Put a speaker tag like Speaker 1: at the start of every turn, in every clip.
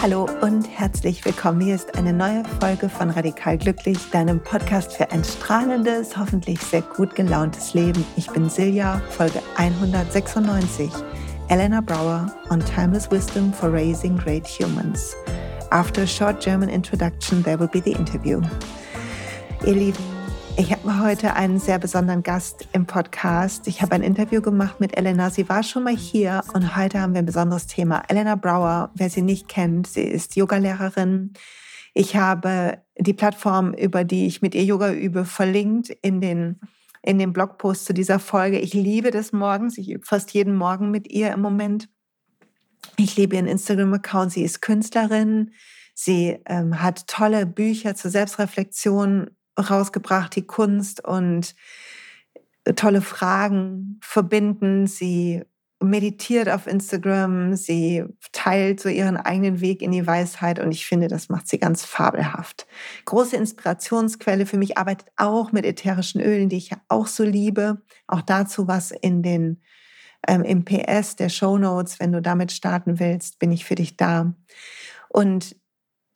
Speaker 1: Hallo und herzlich willkommen. Hier ist eine neue Folge von Radikal Glücklich, deinem Podcast für ein strahlendes, hoffentlich sehr gut gelauntes Leben. Ich bin Silja, Folge 196. Elena Brower on Timeless Wisdom for Raising Great Humans. After a short German introduction, there will be the interview. Ihr Lieben, ich habe heute einen sehr besonderen Gast im Podcast. Ich habe ein Interview gemacht mit Elena. Sie war schon mal hier und heute haben wir ein besonderes Thema. Elena Brower, wer sie nicht kennt, sie ist Yogalehrerin. Ich habe die Plattform, über die ich mit ihr Yoga übe, verlinkt in den in dem Blogpost zu dieser Folge. Ich liebe das morgens. Ich übe fast jeden Morgen mit ihr im Moment. Ich liebe ihren Instagram-Account. Sie ist Künstlerin. Sie ähm, hat tolle Bücher zur Selbstreflexion rausgebracht, die Kunst und tolle Fragen verbinden. Sie meditiert auf Instagram, sie teilt so ihren eigenen Weg in die Weisheit und ich finde, das macht sie ganz fabelhaft. Große Inspirationsquelle für mich, arbeitet auch mit ätherischen Ölen, die ich ja auch so liebe. Auch dazu was in den ähm, im PS der Show Notes, wenn du damit starten willst, bin ich für dich da. Und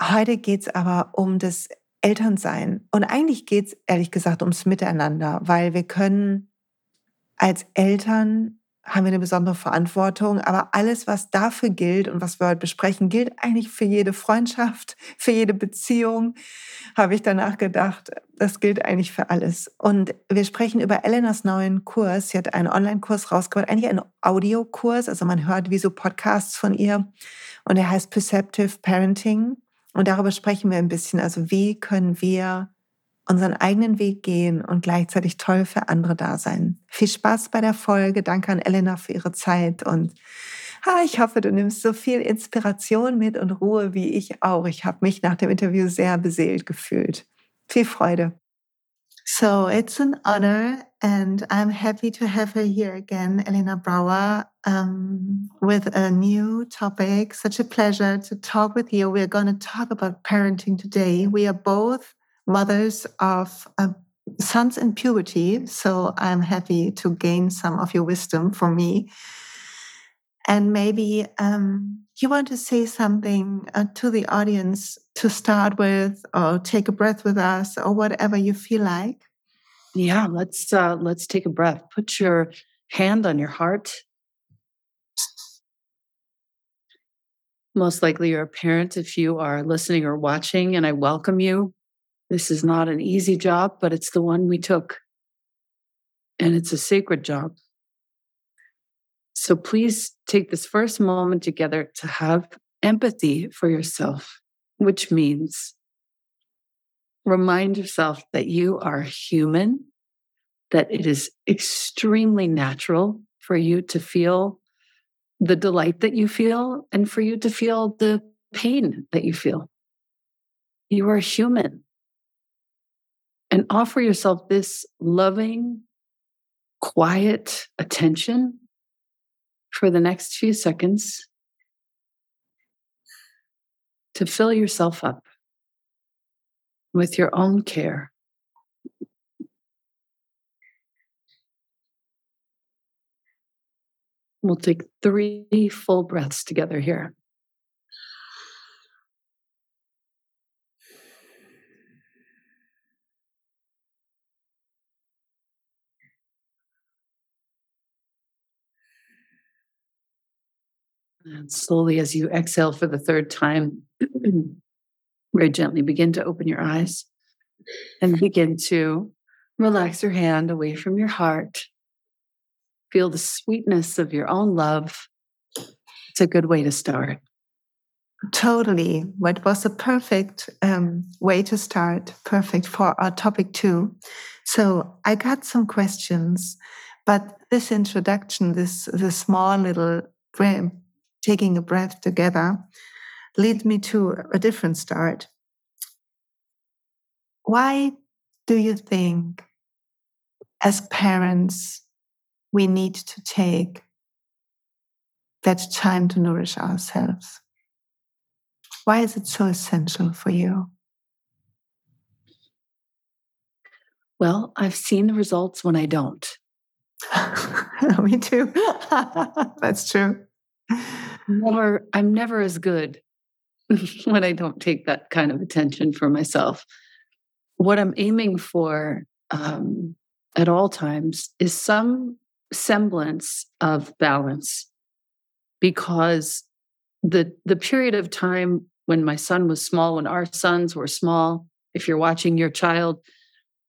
Speaker 1: heute geht es aber um das Elternsein. Und eigentlich geht es ehrlich gesagt ums Miteinander, weil wir können als Eltern haben wir eine besondere Verantwortung, aber alles, was dafür gilt und was wir heute besprechen, gilt eigentlich für jede Freundschaft, für jede Beziehung, habe ich danach gedacht, das gilt eigentlich für alles. Und wir sprechen über Elenas neuen Kurs. Sie hat einen Online-Kurs rausgebracht, eigentlich einen Audiokurs, also man hört wie so Podcasts von ihr und er heißt Perceptive Parenting. Und darüber sprechen wir ein bisschen. Also wie können wir unseren eigenen Weg gehen und gleichzeitig toll für andere da sein. Viel Spaß bei der Folge. Danke an Elena für ihre Zeit und ah, ich hoffe, du nimmst so viel Inspiration mit und Ruhe wie ich auch. Ich habe mich nach dem Interview sehr beseelt gefühlt. Viel Freude. So it's an honor, and I'm happy to have her here again, Elena Brauer, um, with a new topic. Such a pleasure to talk with you. We're going to talk about parenting today. We are both mothers of uh, sons in puberty, so I'm happy to gain some of your wisdom from me. And maybe um, you want to say something uh, to the audience to start with, or take a breath with us, or whatever you feel like.
Speaker 2: Yeah, let's uh, let's take a breath. Put your hand on your heart. Most likely, you're a parent if you are listening or watching, and I welcome you. This is not an easy job, but it's the one we took, and it's a sacred job. So please take this first moment together to have empathy for yourself, which means remind yourself that you are human, that it is extremely natural for you to feel the delight that you feel and for you to feel the pain that you feel. You are human. And offer yourself this loving, quiet attention for the next few seconds to fill yourself up with your own care. We'll take three full breaths together here. And slowly, as you exhale for the third time, very gently begin to open your eyes and begin to relax your hand away from your heart. Feel the sweetness of your own love. It's a good way to start.
Speaker 1: Totally. What was a perfect um, way to start, perfect for our topic too. So I got some questions, but this introduction, this, this small little breath, taking a breath together lead me to a different start. Why do you think, as parents, we need to take that time to nourish ourselves? Why is it so essential for you?
Speaker 2: Well, I've seen the results when I don't.
Speaker 1: Me too. That's true.
Speaker 2: Never, I'm never as good when I don't take that kind of attention for myself. What I'm aiming for um, at all times is some semblance of balance because the the period of time when my son was small when our sons were small if you're watching your child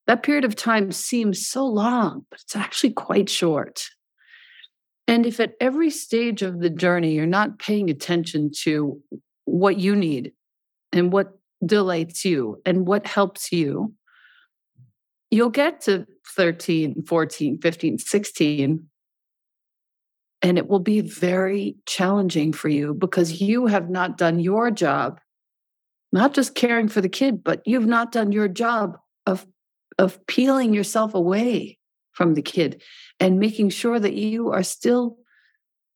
Speaker 2: that period of time seems so long but it's actually quite short. And if at every stage of the journey you're not paying attention to what you need and what delights you and what helps you you'll get to 13 14 15 16 and it will be very challenging for you because you have not done your job, not just caring for the kid, but you've not done your job of, of peeling yourself away from the kid and making sure that you are still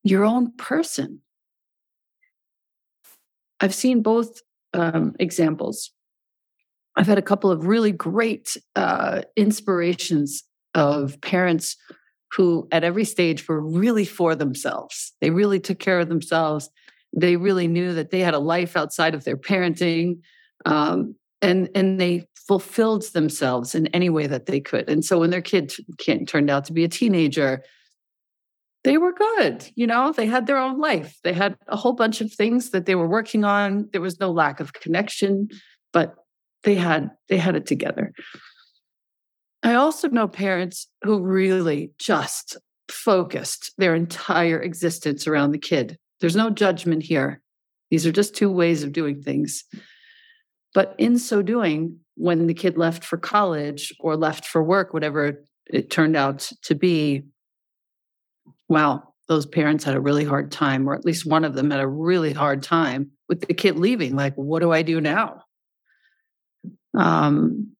Speaker 2: your own person. I've seen both um, examples. I've had a couple of really great uh, inspirations of parents who at every stage were really for themselves. They really took care of themselves. They really knew that they had a life outside of their parenting. Um, and, and they fulfilled themselves in any way that they could. And so when their kid turned out to be a teenager, they were good. You know, they had their own life. They had a whole bunch of things that they were working on. There was no lack of connection, but they had they had it together. I also know parents who really just focused their entire existence around the kid. There's no judgment here. These are just two ways of doing things. But in so doing, when the kid left for college or left for work, whatever it turned out to be, wow, those parents had a really hard time, or at least one of them had a really hard time with the kid leaving. Like, what do I do now? Um,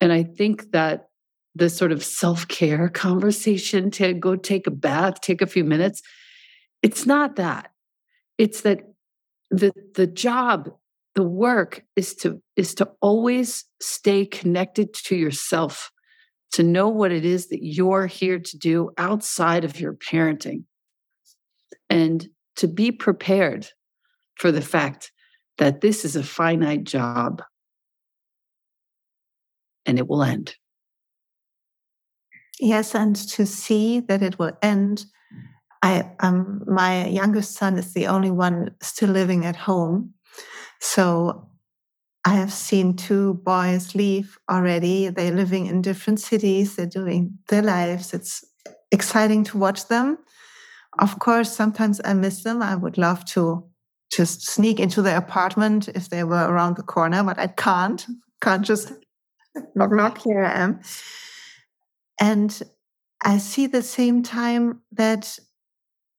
Speaker 2: and I think that the sort of self care conversation to go take a bath, take a few minutes. It's not that. It's that the the job, the work is to is to always stay connected to yourself, to know what it is that you're here to do outside of your parenting, and to be prepared for the fact that this is a finite job and it will end.
Speaker 1: Yes, and to see that it will end. I um my youngest son is the only one still living at home. So I have seen two boys leave already. They're living in different cities, they're doing their lives. It's exciting to watch them. Of course, sometimes I miss them. I would love to just sneak into their apartment if they were around the corner, but I can't. Can't just knock knock, here I am. And I see the same time that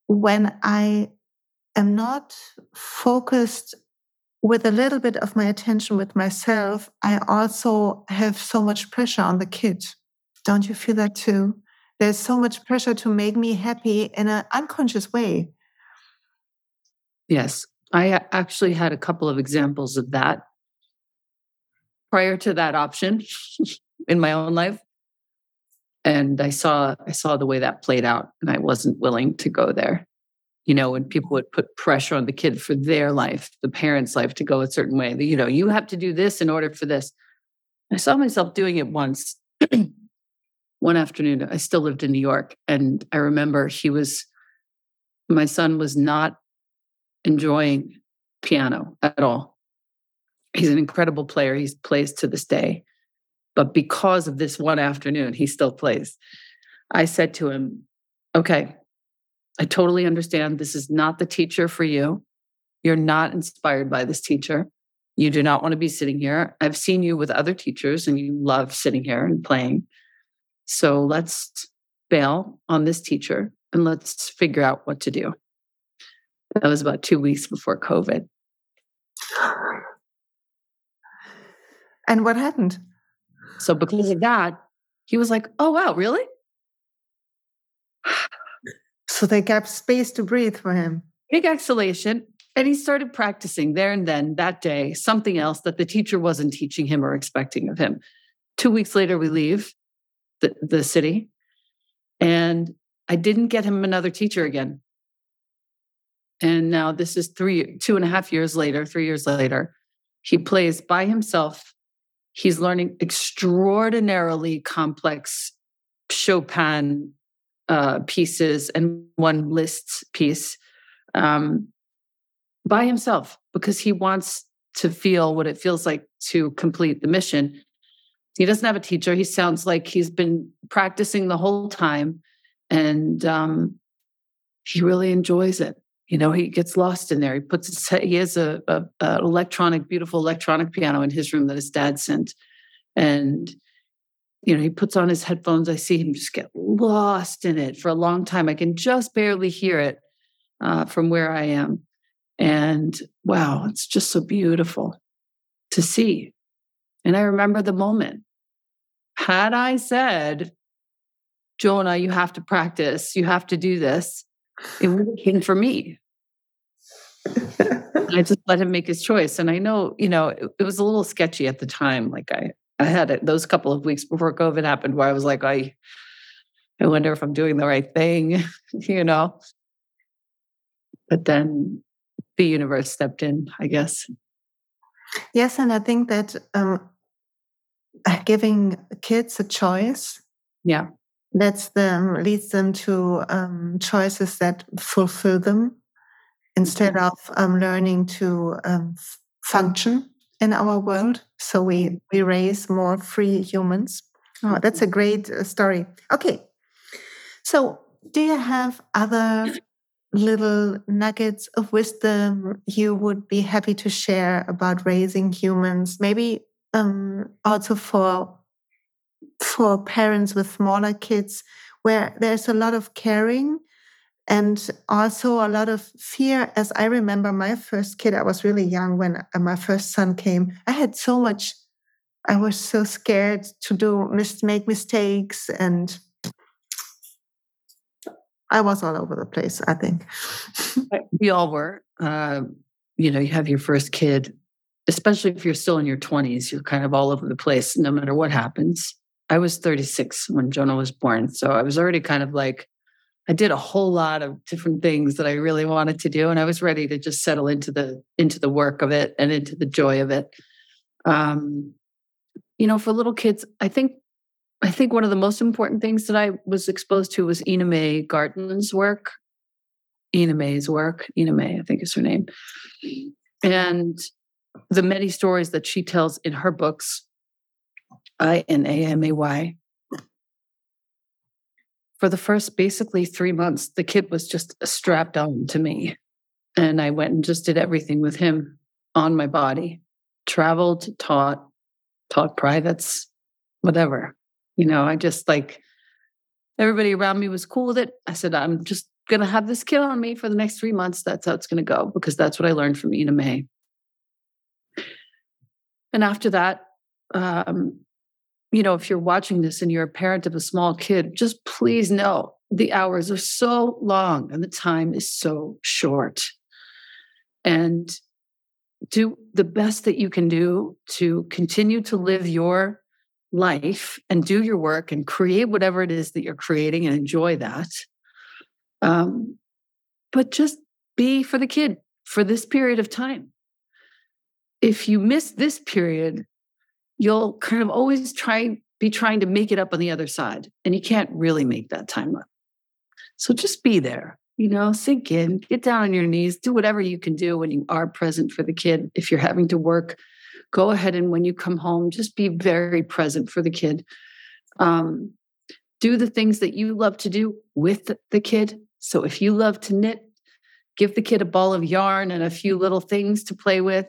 Speaker 1: when I am not focused with a little bit of my attention with myself, I also have so much pressure on the kid. Don't you feel that too? There's so much pressure to make me happy in an unconscious way.
Speaker 2: Yes, I uh, actually had a couple of examples of that prior to that option in my own life. And i saw i saw the way that played out and i wasn't willing to go there. You know when people would put pressure on the kid for their life the parent's life to go a certain way you know you have to do this in order for this. I saw myself doing it once one afternoon. I still lived in new york and i remember he was my son was not enjoying piano at all he's an incredible player he plays to this day but because of this one afternoon, he still plays. I said to him, Okay, I totally understand. This is not the teacher for you. You're not inspired by this teacher. You do not want to be sitting here. I've seen you with other teachers and you love sitting here and playing. So let's bail on this teacher and let's figure out what to do. That was about two weeks before COVID.
Speaker 1: And what happened?
Speaker 2: So because of that, he was like, oh, wow, really?
Speaker 1: So they gave space to breathe for him.
Speaker 2: Big exhalation. And he started practicing there and then that day something else that the teacher wasn't teaching him or expecting of him. Two weeks later, we leave. the, the city. And I didn't get him another teacher again. And now this is three, two and a half years later, three years later. He plays by himself. He's learning extraordinarily complex Chopin uh, pieces and one Liszt piece um, by himself because he wants to feel what it feels like to complete the mission. He doesn't have a teacher. He sounds like he's been practicing the whole time and um, he really enjoys it. You know, he gets lost in there. He puts his, he has a, a, a electronic, beautiful electronic piano in his room that his dad sent, and you know, he puts on his headphones. I see him just get lost in it for a long time. I can just barely hear it uh, from where I am. And wow, it's just so beautiful to see. And I remember the moment. Had I said, Jonah, you have to practice, you have to do this, it been for me. I just let him make his choice. And I know, you know, it, it was a little sketchy at the time. Like I, I had it those couple of weeks before COVID happened where I was like, I, I wonder if I'm doing the right thing, you know. But then the universe stepped in, I guess.
Speaker 1: Yes, and I think that um, giving kids a choice,
Speaker 2: yeah,
Speaker 1: that's them leads them to um, choices that fulfill them instead mm-hmm. of um, learning to um, function in our world. So we we raise more free humans. Oh, that's a great uh, story. Okay, so do you have other little nuggets of wisdom you would be happy to share about raising humans? Maybe um, also for for parents with smaller kids, where there's a lot of caring and also a lot of fear. As i remember my first kid i was really young when uh, my first son came. I had so much i was so scared to do make mistakes and i was all over the place i think.
Speaker 2: We all were uh, you know you have your first kid especially if you're still in your 20s you're kind of all over the place no matter what happens i was 36 when jonah was born so i was already kind of like I did a whole lot of different things that I really wanted to do, and I was ready to just settle into the into the work of it and into the joy of it. Um, you know, for little kids, I think I think one of the most important things that I was exposed to was Ina May Gaskin's work. Ina May's work, Ina May, I think is her name, and the many stories that she tells in her books. I N A M A Y for the first basically three months, the kid was just strapped on to me. And I went and just did everything with him on my body, traveled, taught, taught privates, whatever. You know, I just like everybody around me was cool with it. I said, I'm just going to have this kid on me for the next three months. That's how it's going to go because that's what I learned from Ina May. And after that, um, you know, if you're watching this and you're a parent of a small kid, just please know the hours are so long and the time is so short. And do the best that you can do to continue to live your life and do your work and create whatever it is that you're creating and enjoy that. Um, but just be for the kid for this period of time. If you miss this period, you'll kind of always try be trying to make it up on the other side and you can't really make that time up. So just be there you know sink in get down on your knees do whatever you can do when you are present for the kid. If you're having to work go ahead and when you come home just be very present for the kid. Um, do the things that you love to do with the kid. So if you love to knit give the kid a ball of yarn and a few little things to play with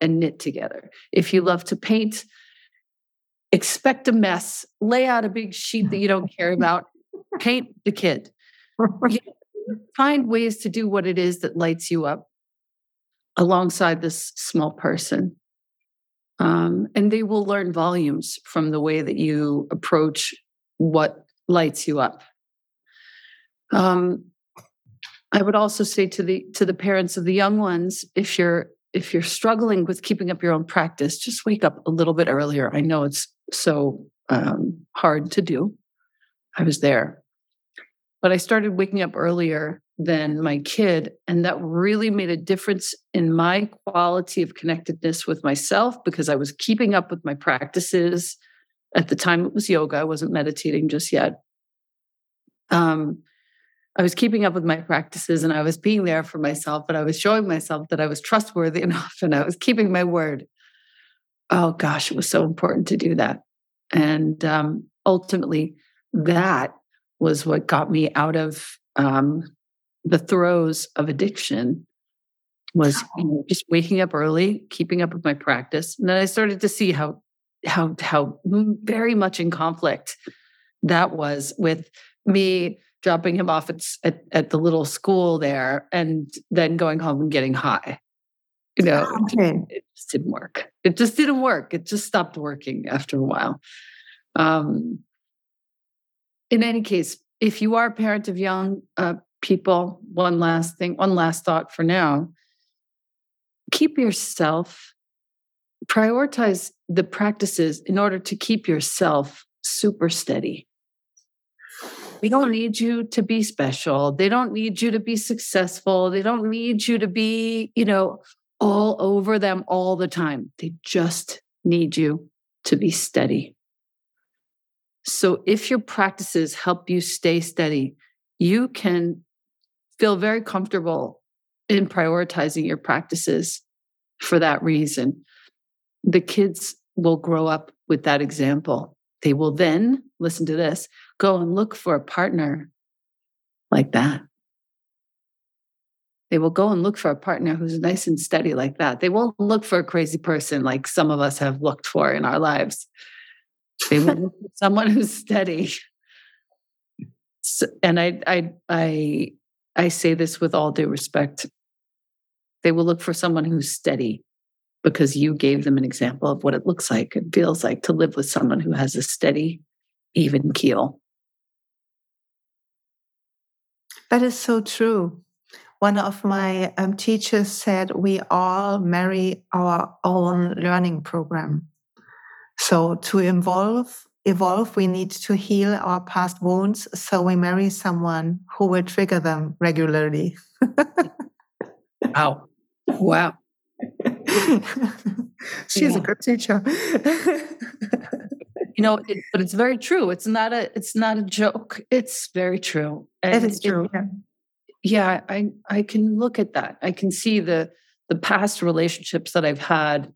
Speaker 2: and knit together. If you love to paint expect a mess, lay out a big sheet that you don't care about, paint the kid. Find ways to do what it is that lights you up alongside this small person. Um, and they will learn volumes from the way that you approach what lights you up. Um, I would also say to the to the parents of the young ones, if you're if you're struggling with keeping up your own practice, just wake up a little bit earlier. I know it's so um, hard to do, I was there. But I started waking up earlier than my kid. And that really made a difference in my quality of connectedness with myself because I was keeping up with my practices. At the time, it was yoga. I wasn't meditating just yet. Um, I was keeping up with my practices and I was being there for myself, but I was showing myself that I was trustworthy enough and I was keeping my word. Oh gosh, it was so important to do that. And um, ultimately, that was what got me out of um, the throes of addiction was you know, just waking up early, keeping up with my practice. And then I started to see how how how very much in conflict that was with me dropping him off at, at, at the little school there and then going home and getting high. You know, okay. it just didn't work. It just didn't work. It just stopped working after a while. Um, in any case, if you are a parent of young uh, people, one last thing, one last thought for now. Keep yourself, prioritize the practices in order to keep yourself super steady. We don't need you to be special. They don't need you to be successful. They don't need you to be, you know, all over them all the time. They just need you to be steady. So if your practices help you stay steady, you can feel very comfortable in prioritizing your practices for that reason. The kids will grow up with that example. They will then, listen to this, go and look for a partner like that. They will go and look for a partner who's nice and steady like that. They won't look for a crazy person like some of us have looked for in our lives. They will look for someone who's steady. So, and I, I, I I say this with all due respect. They will look for someone who's steady because you gave them an example of what it looks like and feels like to live with someone who has a steady, even keel.
Speaker 1: That is so true. One of my um, teachers said, We all marry our own learning program. So to evolve evolve, we need to heal our past wounds. So we marry someone who will trigger them regularly.
Speaker 2: wow. Wow.
Speaker 1: She's yeah. a good teacher.
Speaker 2: you know, it, but it's very true. It's not a it's not a joke. It's very true.
Speaker 1: And it is true. It,
Speaker 2: yeah. yeah, I I can look at that. I can see the the past relationships that I've had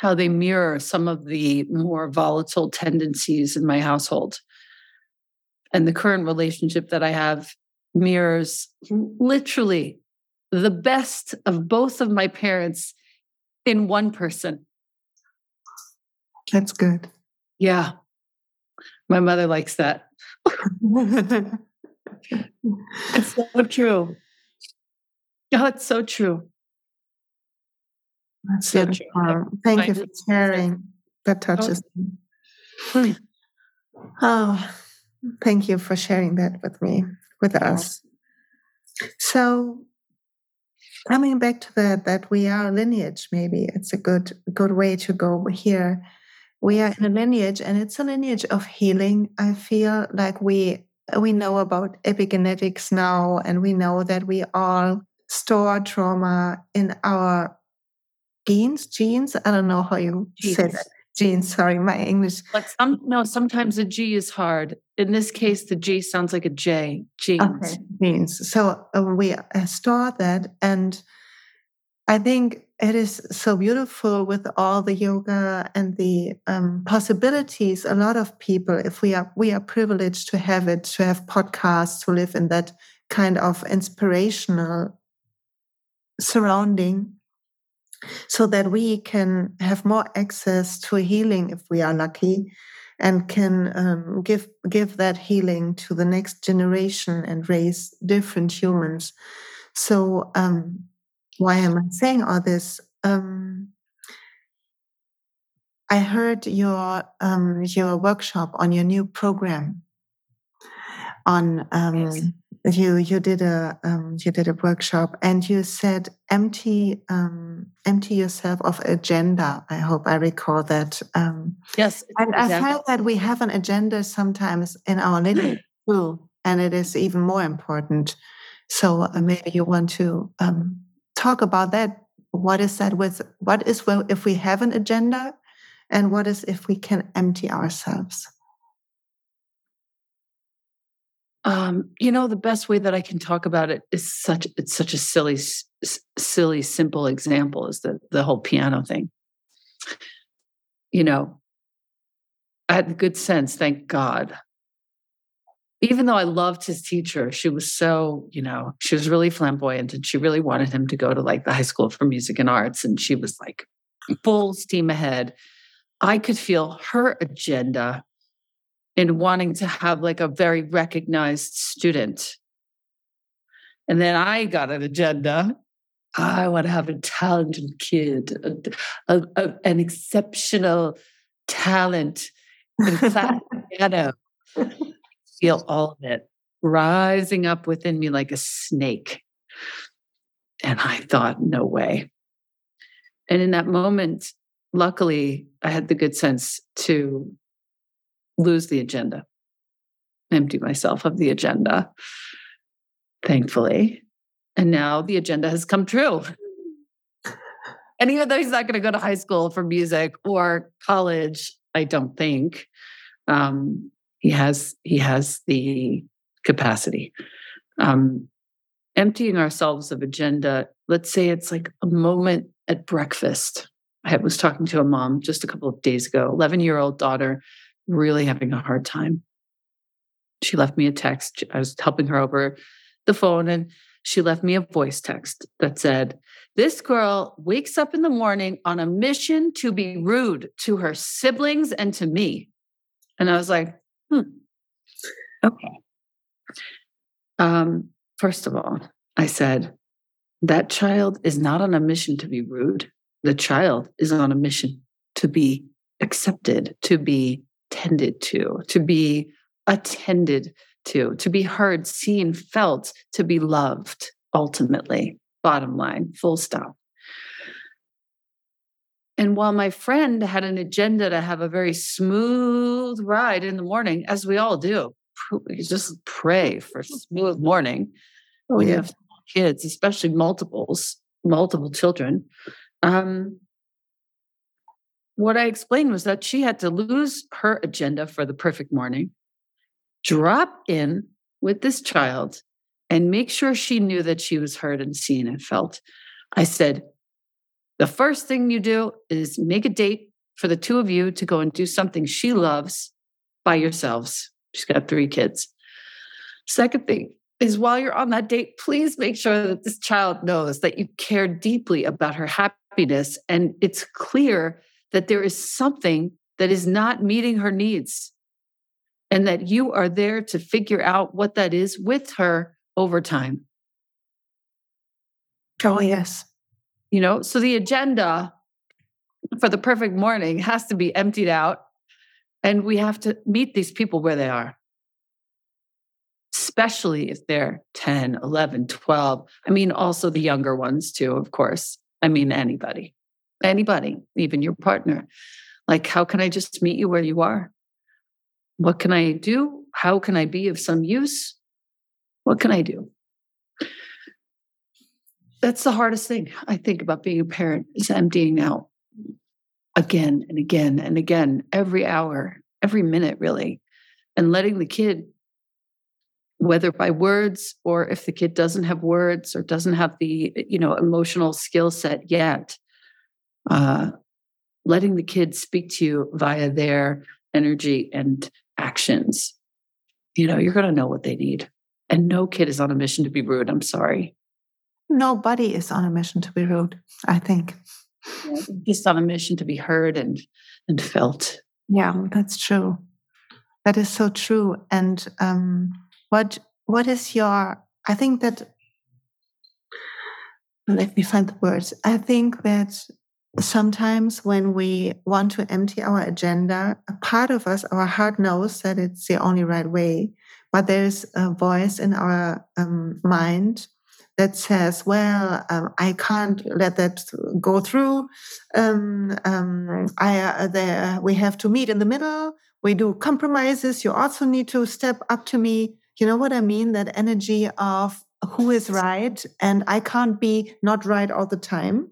Speaker 2: how they mirror some of the more volatile tendencies in my household. And the current relationship that I have mirrors literally the best of both of my parents in one person.
Speaker 1: That's good.
Speaker 2: Yeah. My mother likes that. it's so true. Oh, it's so true.
Speaker 1: That's so Thank you for sharing. That oh. touches me. Hmm. Oh, thank you for sharing that with me, with us. So, coming back to that, that we are lineage. Maybe it's a good good way to go here. We are in a lineage, and it's a lineage of healing. I feel like we we know about epigenetics now, and we know that we all store trauma in our genes, genes. I don't know how you genes. say that. Genes. Sorry, my English.
Speaker 2: But some no, sometimes a G is hard. In this case, the G sounds like a J. Genes. Okay,
Speaker 1: genes. So uh, we uh, store that, and I think it is so beautiful with all the yoga and the um, possibilities. A lot of people, if we are we are privileged to have it, to have podcasts, to live in that kind of inspirational surrounding so that we can have more access to healing if we are lucky and can um, give give that healing to the next generation and raise different humans so um, why am i saying all this um, i heard your um, your workshop on your new program on um, yes. you you did a um, you did a workshop and you said empty um, empty yourself of agenda. I hope I recall that. Um,
Speaker 2: yes,
Speaker 1: and exactly. I felt that we have an agenda sometimes in our living too, and it is even more important. So uh, maybe you want to um, talk about that. What is that with? What is well if we have an agenda, and what is if we can empty ourselves?
Speaker 2: Um, you know, the best way that I can talk about it is such it's such a silly, s- silly, simple example is the the whole piano thing. You know, I had good sense, thank God. Even though I loved his teacher, she was so, you know, she was really flamboyant and she really wanted him to go to like the high school for music and arts. And she was like full steam ahead. I could feel her agenda in wanting to have like a very recognized student. And then I got an agenda. I want to have a talented kid, a, a, a, an exceptional talent in piano. Feel all of it rising up within me like a snake. And I thought, no way. And in that moment, luckily, I had the good sense to lose the agenda, empty myself of the agenda, thankfully. And now the agenda has come true. And even though he's not going to go to high school for music or college, I don't think um, he has he has the capacity. Um, emptying ourselves of agenda. Let's say it's like a moment at breakfast. I was talking to a mom just a couple of days ago, 11 year old daughter really having a hard time. She left me a text. I was helping her over the phone and she left me a voice text that said, This girl wakes up in the morning on a mission to be rude to her siblings and to me. And I was like, hmm, okay. Um, first of all, I said, that child is not on a mission to be rude. The child is on a mission to be accepted, to be tended to, to be attended to, to be heard, seen, felt, to be loved, ultimately, bottom line, full stop. And while my friend had an agenda to have a very smooth ride in the morning, as we all do, we just pray for smooth morning. We yeah. have kids, especially multiples, multiple children. Um, what I explained was that she had to lose her agenda for the perfect morning, drop in with this child, and make sure she knew that she was heard and seen and felt. I said, the first thing you do is make a date for the two of you to go and do something she loves by yourselves. She's got three kids. Second thing is while you're on that date, please make sure that this child knows that you care deeply about her happiness. And it's clear that there is something that is not meeting her needs and that you are there to figure out what that is with her over time.
Speaker 1: Oh, yes.
Speaker 2: You know, so the agenda for the perfect morning has to be emptied out and we have to meet these people where they are especially if they're 10 11 12 i mean also the younger ones too of course i mean anybody anybody, even your partner. Like, how can I just meet you where you are? What can I do? How can I be of some use? What can I do? That's the hardest thing I think about being a parent is emptying out again and again and again, every hour, every minute, really, and letting the kid, whether by words or if the kid doesn't have words or doesn't have the you know emotional skill set yet, uh, letting the kids speak to you via their energy and actions. You know, you're going to know what they need. And no kid is on a mission to be rude. I'm sorry.
Speaker 1: Nobody is on a mission to be rude, I think.
Speaker 2: Just on a mission to be heard and and felt.
Speaker 1: Yeah, that's true. That is so true. And um, what what is your? I think that. Let me find the words. I think that sometimes when we want to empty our agenda, a part of us, our heart knows that it's the only right way, but there's a voice in our um, mind that says, well, um, I can't let that go through. Um, um, I, uh, we have to meet in the middle. We do compromises. You also need to step up to me. You know what I mean? That energy of who is right, and I can't be not right all the time.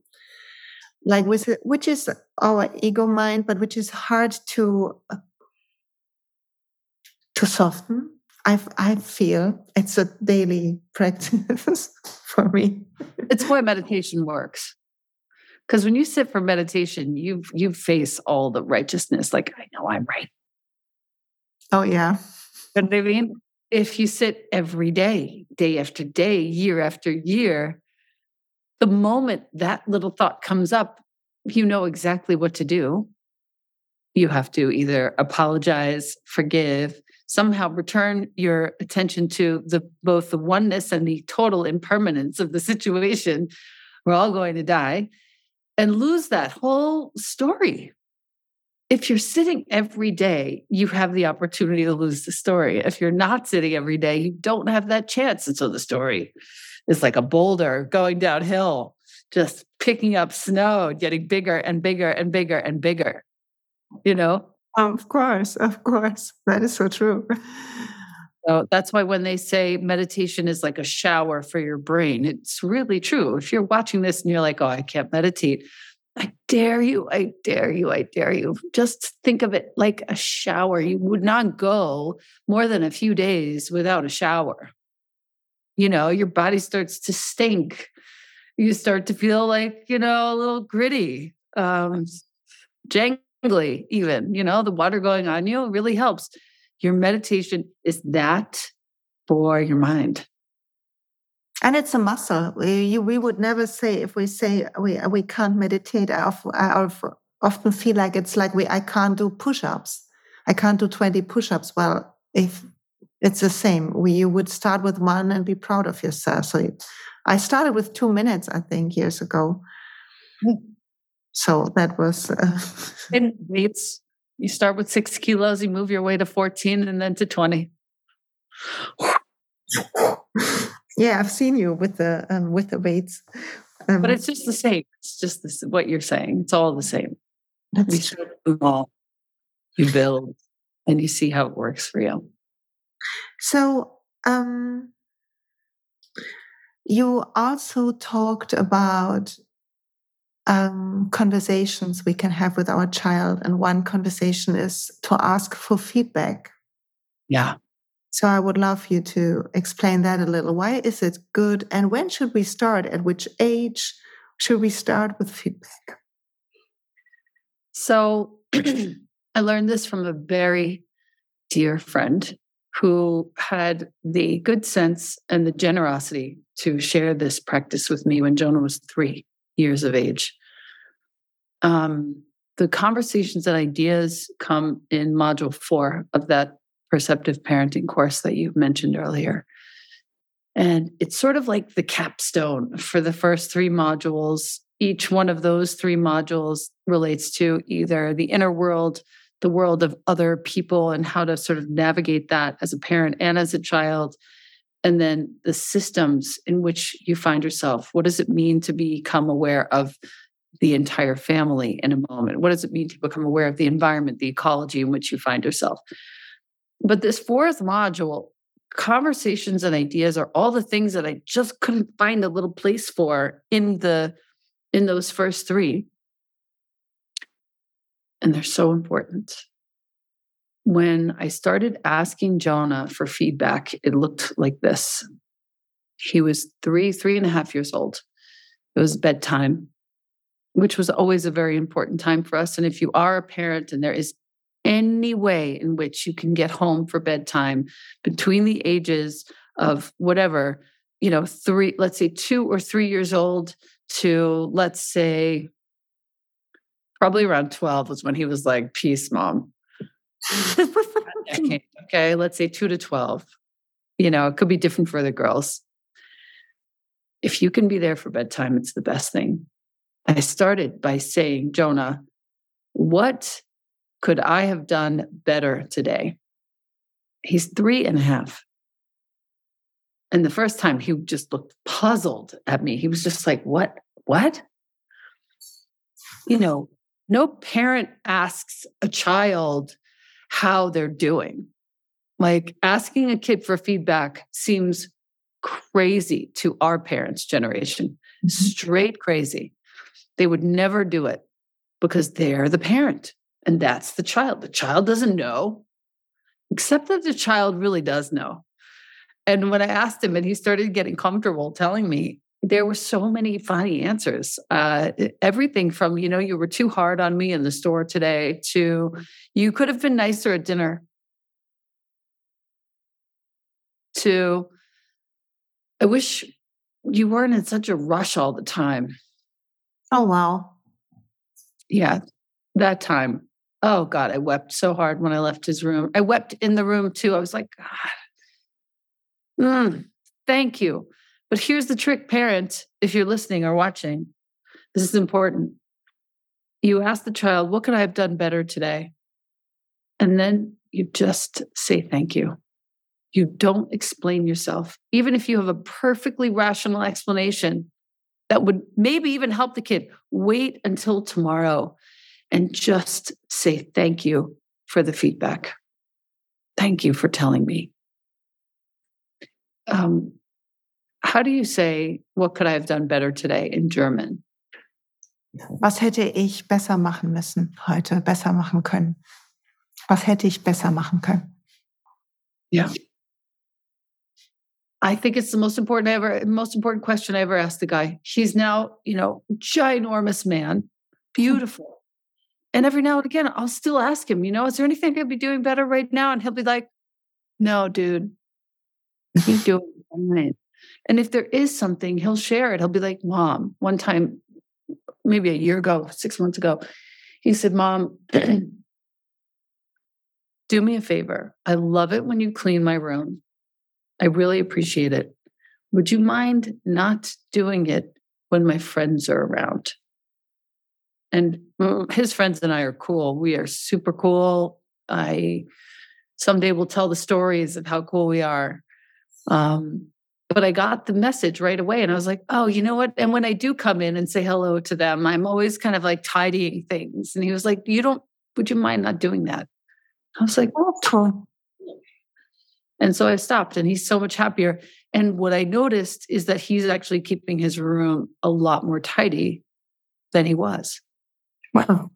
Speaker 1: Like with which is our ego mind, but which is hard to uh, to soften. I I feel it's a daily practice for me.
Speaker 2: it's why meditation works. Because when you sit for meditation, you you face all the righteousness. Like I know I'm right.
Speaker 1: Oh yeah.
Speaker 2: You know what I mean? If you sit every day, day after day, year after year, the moment that little thought comes up, you know exactly what to do. You have to either apologize, forgive, somehow return your attention to the both the oneness and the total impermanence of the situation. We're all going to die and lose that whole story. If you're sitting every day, you have the opportunity to lose the story. If you're not sitting every day, you don't have that chance. And so the story is like a boulder going downhill, just picking up snow, getting bigger and bigger and bigger and bigger. You know,
Speaker 1: of course, of course. That is so true.
Speaker 2: So that's why when they say meditation is like a shower for your brain, it's really true. If you're watching this and you're like, oh, I can't meditate, I dare you, I dare you, I dare you. Just think of it like a shower. You would not go more than a few days without a shower. You know, your body starts to stink. You start to feel like, you know, a little gritty, um, jank even, you know, the water going on you really helps. Your meditation is that for your mind.
Speaker 1: And it's a muscle. We, we would never say if we say uh, we uh, we can't meditate. I, I often feel like it's like we I can't do push-ups. I can't do twenty push-ups. Well, if it's the same, we you would start with one and be proud of yourself. So I started with two minutes, I think, years ago. Mm. So that was. Uh,
Speaker 2: and weights, you start with six kilos, you move your way to 14 and then to 20.
Speaker 1: yeah, I've seen you with the um, with the weights.
Speaker 2: Um, but it's just the same. It's just this, what you're saying. It's all the same. That's we start small, you build, and you see how it works for you.
Speaker 1: So, um, you also talked about um, conversations we can have with our child. And one conversation is to ask for feedback.
Speaker 2: Yeah.
Speaker 1: So I would love you to explain that a little. Why is it good? And when should we start? At which age should we start with feedback?
Speaker 2: So I learned this from a very dear friend who had the good sense and the generosity to share this practice with me when Jonah was three years of age um, the conversations and ideas come in module four of that perceptive parenting course that you mentioned earlier. And it's sort of like the capstone for the first three modules. Each one of those three modules relates to either the inner world, the world of other people, and how to sort of navigate that as a parent and as a child. And then the systems in which you find yourself. What does it mean to become aware of the entire family in a moment? What does it mean to become aware of the environment, the ecology in which you find yourself? But this fourth module, conversations and ideas are all the things that I just couldn't find a little place for in the in those first three. And they're so important. When I started asking Jonah for feedback, it looked like this. He was three, three and a half years old. It was bedtime which was always a very important time for us. And if you are a parent and there is any way in which you can get home for bedtime between the ages of whatever, you know, three, let's say two or three years old to, let's say, probably around 12 was when he was like, Peace, mom. okay, let's say two to 12. You know, it could be different for the girls. If you can be there for bedtime, it's the best thing. I started by saying, Jonah, what could I have done better today? He's three and a half. And the first time he just looked puzzled at me. He was just like, What? What? You know, no parent asks a child how they're doing. Like asking a kid for feedback seems crazy to our parents' generation, mm-hmm. straight crazy. They would never do it because they're the parent and that's the child. The child doesn't know, except that the child really does know. And when I asked him and he started getting comfortable telling me, there were so many funny answers. Uh, everything from, you know, you were too hard on me in the store today to you could have been nicer at dinner to I wish you weren't in such a rush all the time.
Speaker 1: Oh, wow.
Speaker 2: Yeah, that time. Oh, God, I wept so hard when I left his room. I wept in the room too. I was like, God, mm, thank you. But here's the trick, parent, if you're listening or watching, this is important. You ask the child, What could I have done better today? And then you just say thank you. You don't explain yourself. Even if you have a perfectly rational explanation that would maybe even help the kid, wait until tomorrow and just say thank you for the feedback. Thank you for telling me. Um, how do you say, what could I have done better today in German?
Speaker 1: Was hätte ich besser machen müssen heute, besser machen können? Was hätte ich besser machen können?
Speaker 2: Yeah. I think it's the most important ever, most important question I ever asked the guy. He's now, you know, ginormous man, beautiful. And every now and again, I'll still ask him, you know, is there anything I could be doing better right now? And he'll be like, no, dude, you're doing fine. And if there is something, he'll share it. He'll be like, Mom, one time, maybe a year ago, six months ago, he said, Mom, do me a favor. I love it when you clean my room. I really appreciate it. Would you mind not doing it when my friends are around? And mm, his friends and I are cool. We are super cool. I someday will tell the stories of how cool we are. Um, but I got the message right away and I was like, oh, you know what? And when I do come in and say hello to them, I'm always kind of like tidying things. And he was like, you don't, would you mind not doing that? I was like, oh, and so I stopped and he's so much happier. And what I noticed is that he's actually keeping his room a lot more tidy than he was.
Speaker 1: Wow.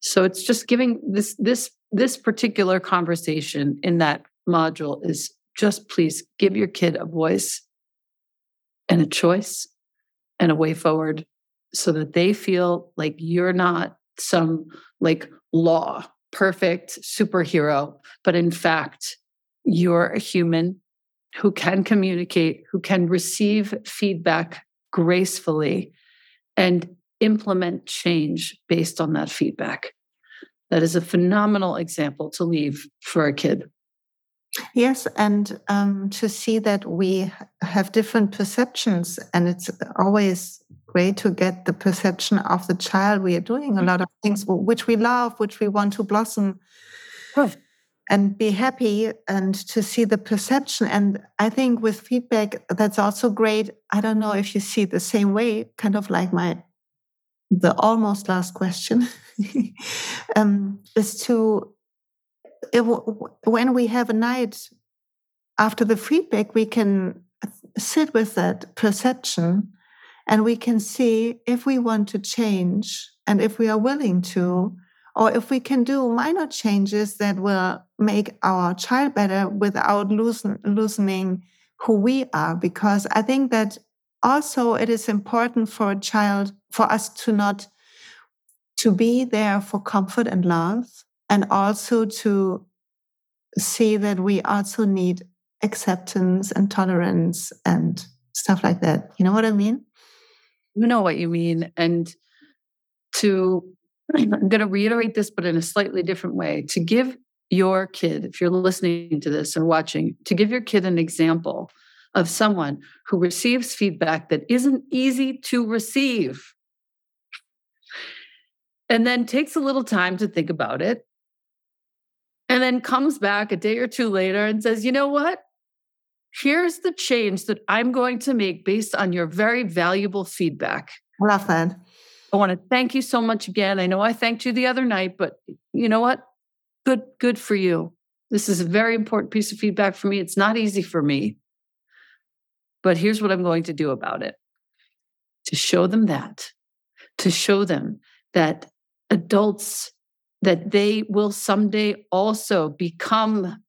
Speaker 2: So it's just giving this this this particular conversation in that module is just please give your kid a voice and a choice and a way forward so that they feel like you're not some like law perfect superhero but in fact you're a human who can communicate who can receive feedback gracefully and implement change based on that feedback. That is a phenomenal example to leave for a kid
Speaker 1: Yes, and um, to see that we have different perceptions, and it's always great to get the perception of the child. We are doing a lot of things which we love, which we want to blossom and be happy, and to see the perception. And I think with feedback, that's also great. I don't know if you see the same way, kind of like my the almost last question um, is to when we have a night after the feedback, we can sit with that perception and we can see if we want to change and if we are willing to, or if we can do minor changes that will make our child better without loosen, loosening who we are. Because I think that also it is important for a child, for us to not to be there for comfort and love and also to see that we also need acceptance and tolerance and stuff like that. You know what I mean?
Speaker 2: You know what you mean. And to, I'm going to reiterate this, but in a slightly different way to give your kid, if you're listening to this or watching, to give your kid an example of someone who receives feedback that isn't easy to receive and then takes a little time to think about it and then comes back a day or two later and says, you know what? here's the change that I'm going to make based on your very valuable feedback.
Speaker 1: Love that.
Speaker 2: I want to thank you so much again. I know I thanked you the other night, but you know what? Good, good for you. This is a very important piece of feedback for me. It's not easy for me, but here's what I'm going to do about it to show them that, to show them that adults, that they will someday also become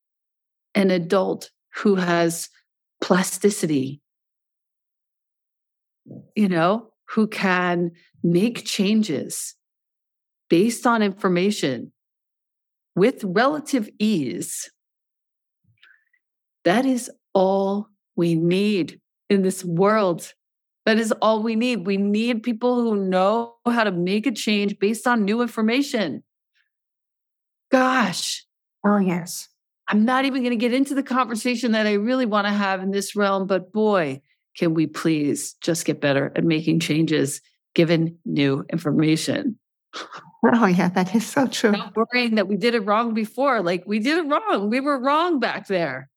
Speaker 2: an adult who has plasticity, you know, who can make changes based on information with relative ease. That is all we need in this world. That is all we need. We need people who know how to make a change based on new information. Gosh.
Speaker 1: Oh, yes.
Speaker 2: I'm not even going to get into the conversation that I really want to have in this realm, but boy, can we please just get better at making changes given new information?
Speaker 1: Oh, yeah, that is so true.
Speaker 2: Not worrying that we did it wrong before. Like we did it wrong. We were wrong back there.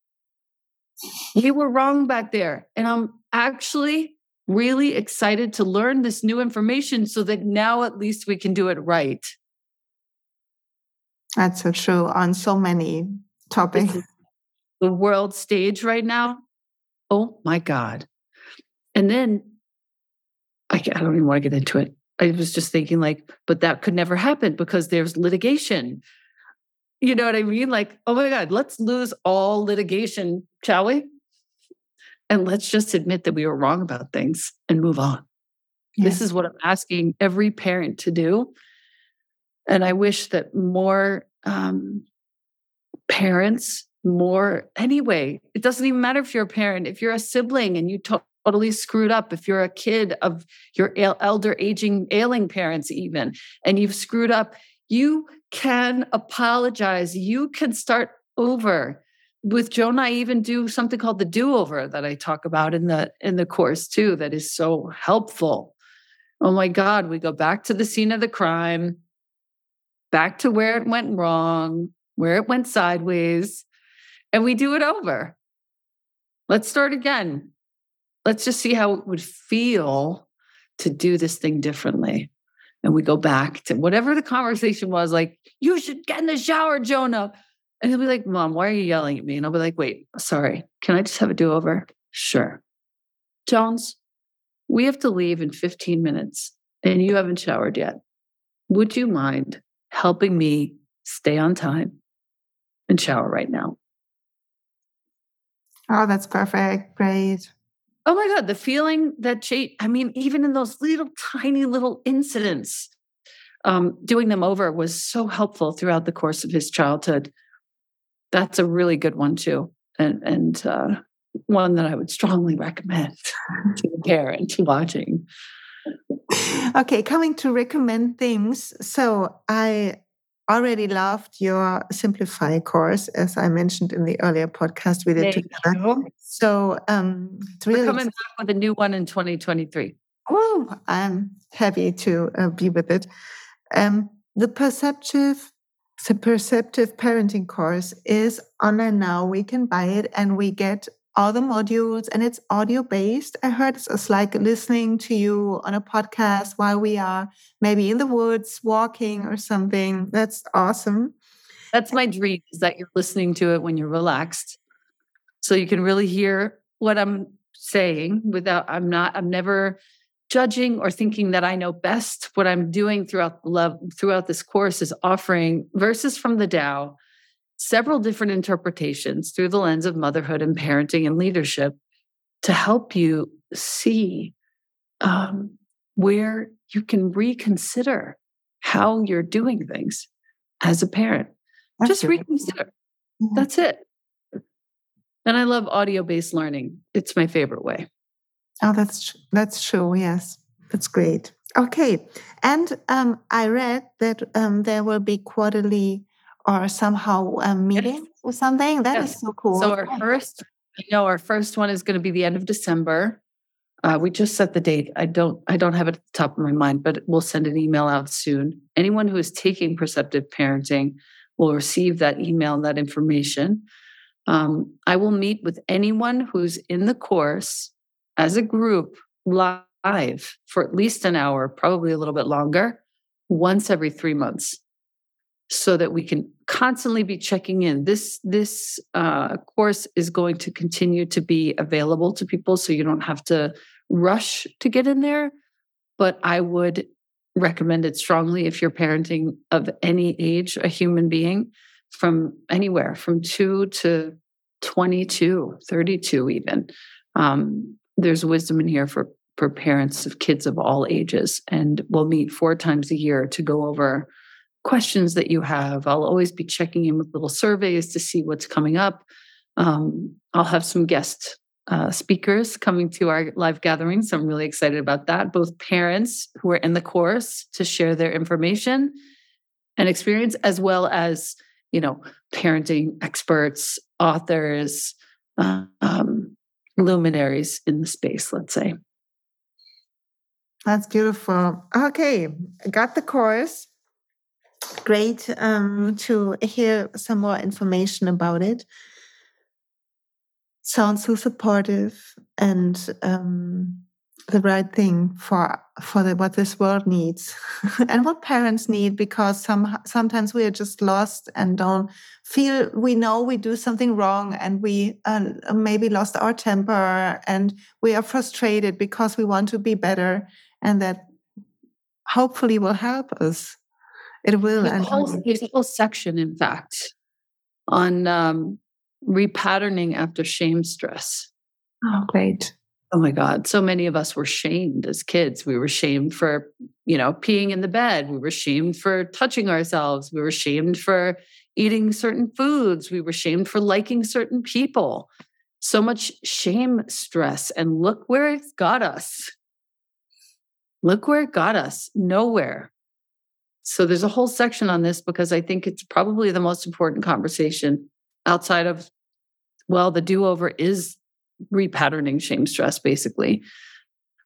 Speaker 2: We were wrong back there. And I'm actually really excited to learn this new information so that now at least we can do it right.
Speaker 1: That's so true on so many topics.
Speaker 2: The world stage right now. Oh my God. And then I, I don't even want to get into it. I was just thinking, like, but that could never happen because there's litigation. You know what I mean? Like, oh my God, let's lose all litigation, shall we? And let's just admit that we were wrong about things and move on. This is what I'm asking every parent to do. And I wish that more um, parents, more anyway, it doesn't even matter if you're a parent, if you're a sibling and you totally screwed up, if you're a kid of your elder aging, ailing parents, even, and you've screwed up, you can apologize. You can start over with Jonah, I even do something called the do-over that I talk about in the in the course too. That is so helpful. Oh my God, we go back to the scene of the crime, back to where it went wrong, where it went sideways, and we do it over. Let's start again. Let's just see how it would feel to do this thing differently. And we go back to whatever the conversation was like, you should get in the shower, Jonah. And he'll be like, Mom, why are you yelling at me? And I'll be like, Wait, sorry. Can I just have a do over? Sure. Jones, we have to leave in 15 minutes and you haven't showered yet. Would you mind helping me stay on time and shower right now?
Speaker 1: Oh, that's perfect. Great.
Speaker 2: Oh my God, the feeling that she, I mean, even in those little tiny little incidents, um, doing them over was so helpful throughout the course of his childhood that's a really good one too, and and uh, one that I would strongly recommend to the parent watching.
Speaker 1: Okay, coming to recommend things. So I already loved your Simplify course, as I mentioned in the earlier podcast we did Thank together. You. So um,
Speaker 2: it's really We're coming back with a new one in 2023.
Speaker 1: Oh, I'm happy to uh, be with it. Um, the perceptive the Perceptive Parenting course is online now. We can buy it and we get all the modules and it's audio based. I heard it's like listening to you on a podcast while we are maybe in the woods walking or something. That's awesome.
Speaker 2: That's my dream is that you're listening to it when you're relaxed. So you can really hear what I'm saying without I'm not I'm never judging or thinking that I know best. What I'm doing throughout love throughout this course is offering verses from the Tao, several different interpretations through the lens of motherhood and parenting and leadership to help you see um, where you can reconsider how you're doing things as a parent. That's Just reconsider. Mm-hmm. That's it. And I love audio based learning. It's my favorite way.
Speaker 1: Oh, that's that's true. Yes, that's great. Okay, and um, I read that um, there will be quarterly or somehow a meeting yes. or something. That yes. is so cool.
Speaker 2: So our first, you know, our first one is going to be the end of December. Uh, we just set the date. I don't, I don't have it at the top of my mind, but we'll send an email out soon. Anyone who is taking perceptive parenting will receive that email, and that information. Um, I will meet with anyone who's in the course as a group live for at least an hour, probably a little bit longer, once every three months so that we can constantly be checking in. This this uh, course is going to continue to be available to people so you don't have to rush to get in there but i would recommend it strongly if you're parenting of any age a human being from anywhere from 2 to 22 32 even. Um, there's wisdom in here for for parents of kids of all ages and we'll meet four times a year to go over questions that you have. I'll always be checking in with little surveys to see what's coming up. Um, I'll have some guest uh, speakers coming to our live gatherings. So I'm really excited about that. Both parents who are in the course to share their information and experience, as well as you know, parenting experts, authors, uh, um, luminaries in the space. Let's say.
Speaker 1: That's beautiful. Okay, got the course great um, to hear some more information about it. Sounds so supportive and um, the right thing for for the, what this world needs and what parents need because some sometimes we are just lost and don't feel we know we do something wrong and we uh, maybe lost our temper and we are frustrated because we want to be better and that hopefully will help us it will.
Speaker 2: There's, a whole, there's a whole section, in fact, on um, repatterning after shame stress.
Speaker 1: Oh, great.
Speaker 2: Oh my God. So many of us were shamed as kids. We were shamed for, you know, peeing in the bed. We were shamed for touching ourselves. We were shamed for eating certain foods. We were shamed for liking certain people. So much shame stress. And look where it's got us. Look where it got us. Nowhere. So there's a whole section on this because I think it's probably the most important conversation outside of, well, the do over is repatterning shame stress, basically.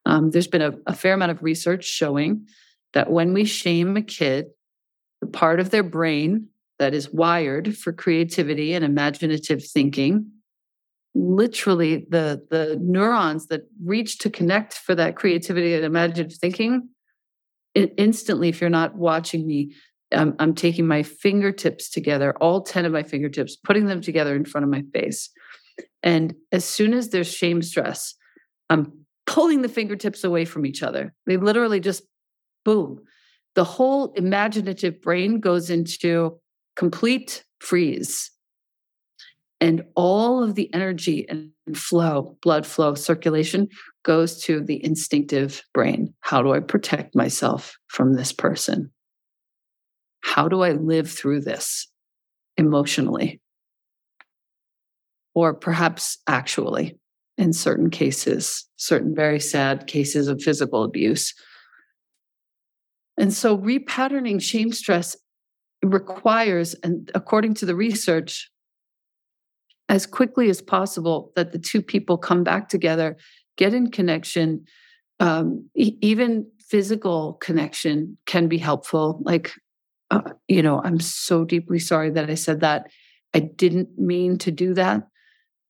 Speaker 2: Um, there's been a, a fair amount of research showing that when we shame a kid, the part of their brain that is wired for creativity and imaginative thinking literally the the neurons that reach to connect for that creativity and imaginative thinking instantly, if you're not watching me, I'm, I'm taking my fingertips together, all 10 of my fingertips, putting them together in front of my face. And as soon as there's shame stress, I'm pulling the fingertips away from each other. They literally just boom. The whole imaginative brain goes into complete freeze and all of the energy and flow, blood flow, circulation goes to the instinctive brain. How do I protect myself from this person? How do I live through this emotionally? Or perhaps actually, in certain cases, certain very sad cases of physical abuse. And so repatterning shame stress requires, and according to the research, as quickly as possible that the two people come back together, get in connection. Um, e- even physical connection can be helpful. Like, uh, you know, I'm so deeply sorry that I said that. I didn't mean to do that.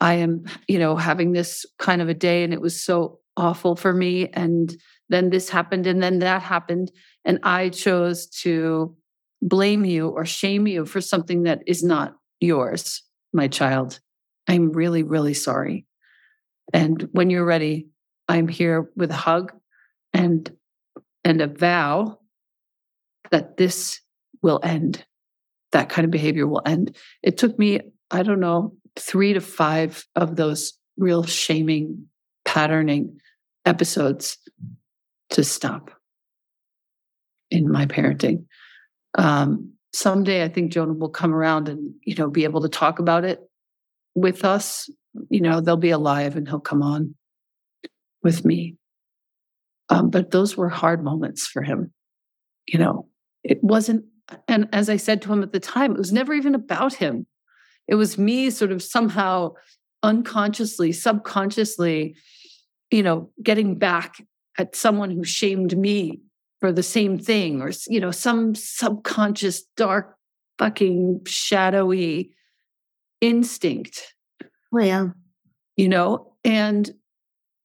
Speaker 2: I am, you know, having this kind of a day and it was so awful for me. And then this happened and then that happened. And I chose to blame you or shame you for something that is not yours, my child. I'm really, really sorry. And when you're ready, I'm here with a hug and and a vow that this will end. That kind of behavior will end. It took me, I don't know, three to five of those real shaming, patterning episodes to stop in my parenting. Um, someday I think Jonah will come around and, you know, be able to talk about it with us, you know, they'll be alive and he'll come on with me. Um, but those were hard moments for him. You know, it wasn't, and as I said to him at the time, it was never even about him. It was me sort of somehow unconsciously, subconsciously, you know, getting back at someone who shamed me for the same thing or, you know, some subconscious, dark, fucking shadowy instinct
Speaker 1: Well, yeah.
Speaker 2: You know, and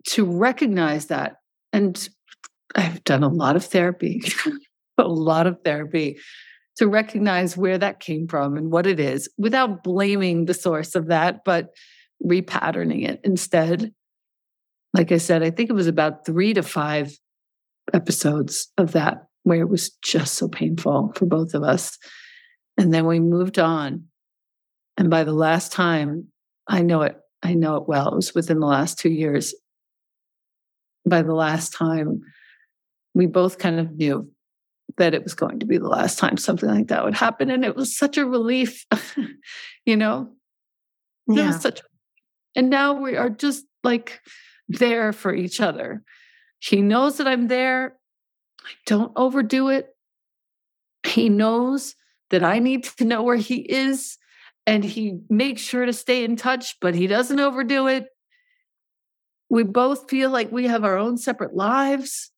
Speaker 2: to recognize that. And I've done a lot of therapy, a lot of therapy to recognize where that came from and what it is without blaming the source of that, but repatterning it instead. Like I said, I think it was about three to five episodes of that where it was just so painful for both of us. And then we moved on. And by the last time, I know it, I know it well. It was within the last two years. By the last time, we both kind of knew that it was going to be the last time something like that would happen. And it was such a relief, you know? Yeah. It was such and now we are just like there for each other. He knows that I'm there. I don't overdo it. He knows that I need to know where he is and he makes sure to stay in touch, but he doesn't overdo it. We both feel like we have our own separate lives,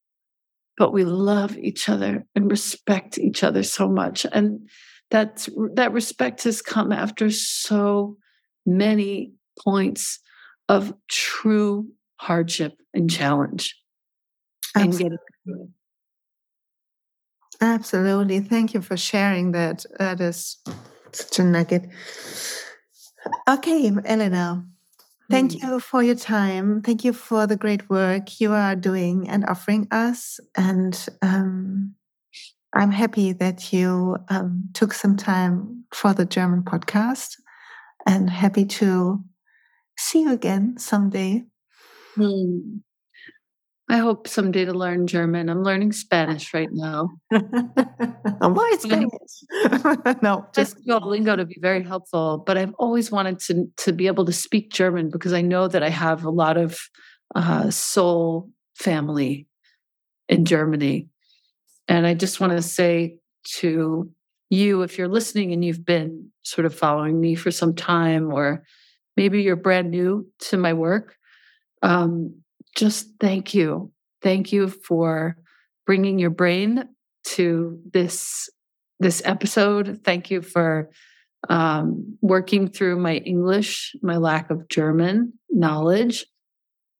Speaker 2: but we love each other and respect each other so much. And that's, that respect has come after so many points of true hardship and challenge.
Speaker 1: Absolutely. Absolutely. Thank you for sharing that. That is such a nugget. Okay, Elena, thank mm. you for your time. Thank you for the great work you are doing and offering us. And um, I'm happy that you um, took some time for the German podcast and happy to see you again someday.
Speaker 2: Hmm. I hope someday to learn German. I'm learning Spanish right now.
Speaker 1: Why Spanish? no,
Speaker 2: just Duolingo to be very helpful. But I've always wanted to to be able to speak German because I know that I have a lot of uh, soul family in Germany, and I just want to say to you, if you're listening and you've been sort of following me for some time, or maybe you're brand new to my work. Um, just thank you. Thank you for bringing your brain to this this episode. Thank you for um, working through my English, my lack of German knowledge.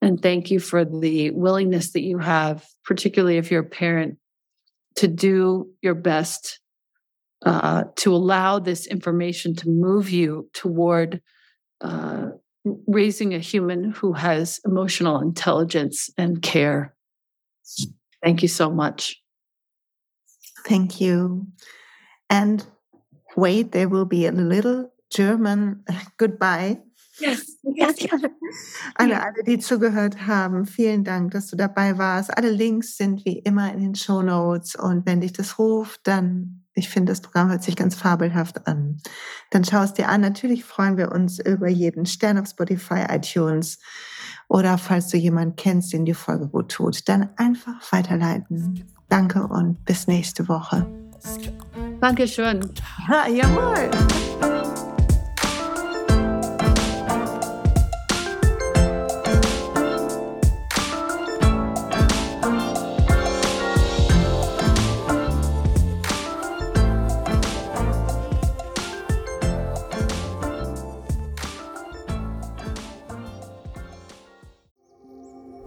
Speaker 2: And thank you for the willingness that you have, particularly if you're a parent, to do your best uh, to allow this information to move you toward uh, raising a human who has emotional intelligence and care. Thank you so much.
Speaker 1: Thank you. And wait, there will be a little German goodbye.
Speaker 2: Yes, yes, yes.
Speaker 1: Alle, alle, die zugehört haben, vielen Dank, dass du dabei warst. Alle Links sind wie immer in den Show Notes. Und wenn dich das ruft, dann ich finde, das Programm hört sich ganz fabelhaft an. Dann schau es dir an. Natürlich freuen wir uns über jeden Stern auf Spotify, iTunes oder falls du jemanden kennst, den die Folge gut tut, dann einfach weiterleiten. Danke und bis nächste Woche.
Speaker 2: Dankeschön.
Speaker 1: Ja, jawohl.